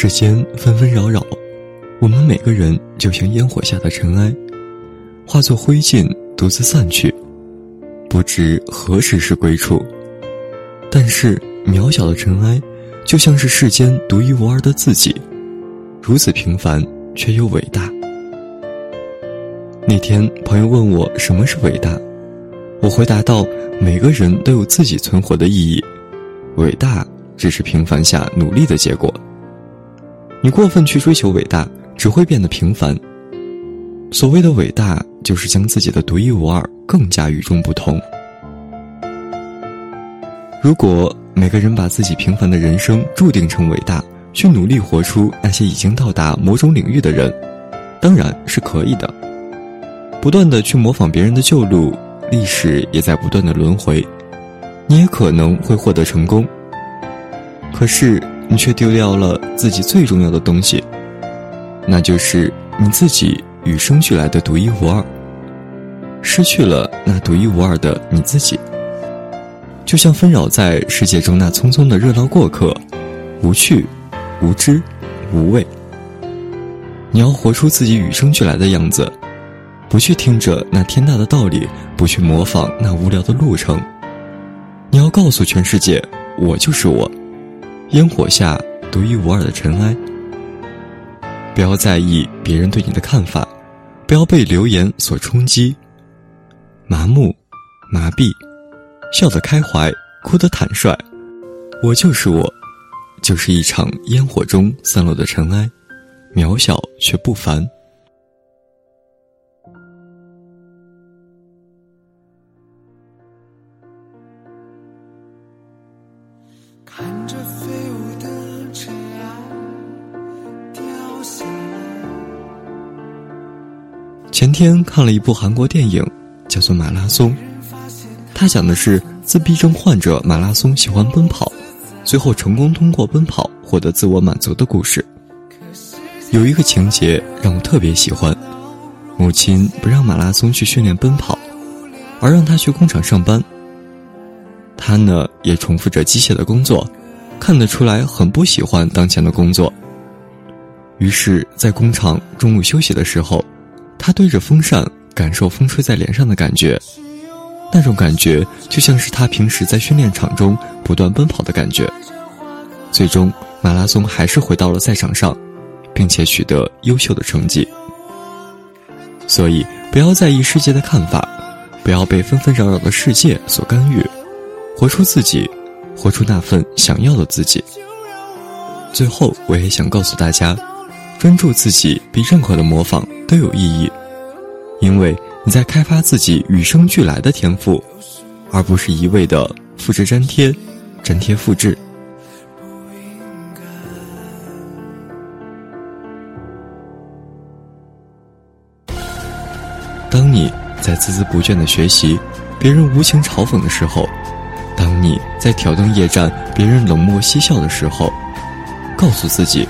世间纷纷扰扰，我们每个人就像烟火下的尘埃，化作灰烬，独自散去，不知何时是归处。但是渺小的尘埃，就像是世间独一无二的自己，如此平凡却又伟大。那天朋友问我什么是伟大，我回答道：每个人都有自己存活的意义，伟大只是平凡下努力的结果。你过分去追求伟大，只会变得平凡。所谓的伟大，就是将自己的独一无二更加与众不同。如果每个人把自己平凡的人生注定成伟大，去努力活出那些已经到达某种领域的人，当然是可以的。不断的去模仿别人的旧路，历史也在不断的轮回，你也可能会获得成功。可是。你却丢掉了自己最重要的东西，那就是你自己与生俱来的独一无二。失去了那独一无二的你自己，就像纷扰在世界中那匆匆的热闹过客，无趣、无知、无味。你要活出自己与生俱来的样子，不去听着那天大的道理，不去模仿那无聊的路程。你要告诉全世界，我就是我。烟火下独一无二的尘埃，不要在意别人对你的看法，不要被流言所冲击。麻木、麻痹，笑得开怀，哭得坦率。我就是我，就是一场烟火中散落的尘埃，渺小却不凡。前天看了一部韩国电影，叫做《马拉松》。它讲的是自闭症患者马拉松喜欢奔跑，最后成功通过奔跑获得自我满足的故事。有一个情节让我特别喜欢：母亲不让马拉松去训练奔跑，而让他去工厂上班。他呢也重复着机械的工作，看得出来很不喜欢当前的工作。于是，在工厂中午休息的时候。他对着风扇，感受风吹在脸上的感觉，那种感觉就像是他平时在训练场中不断奔跑的感觉。最终，马拉松还是回到了赛场上，并且取得优秀的成绩。所以，不要在意世界的看法，不要被纷纷扰扰的世界所干预，活出自己，活出那份想要的自己。最后，我也想告诉大家。专注自己比任何的模仿都有意义，因为你在开发自己与生俱来的天赋，而不是一味的复制粘贴、粘贴复制。当你在孜孜不倦的学习，别人无情嘲讽的时候；当你在挑灯夜战，别人冷漠嬉笑的时候，告诉自己。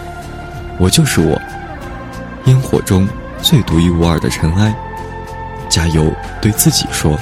我就是我，烟火中最独一无二的尘埃。加油，对自己说。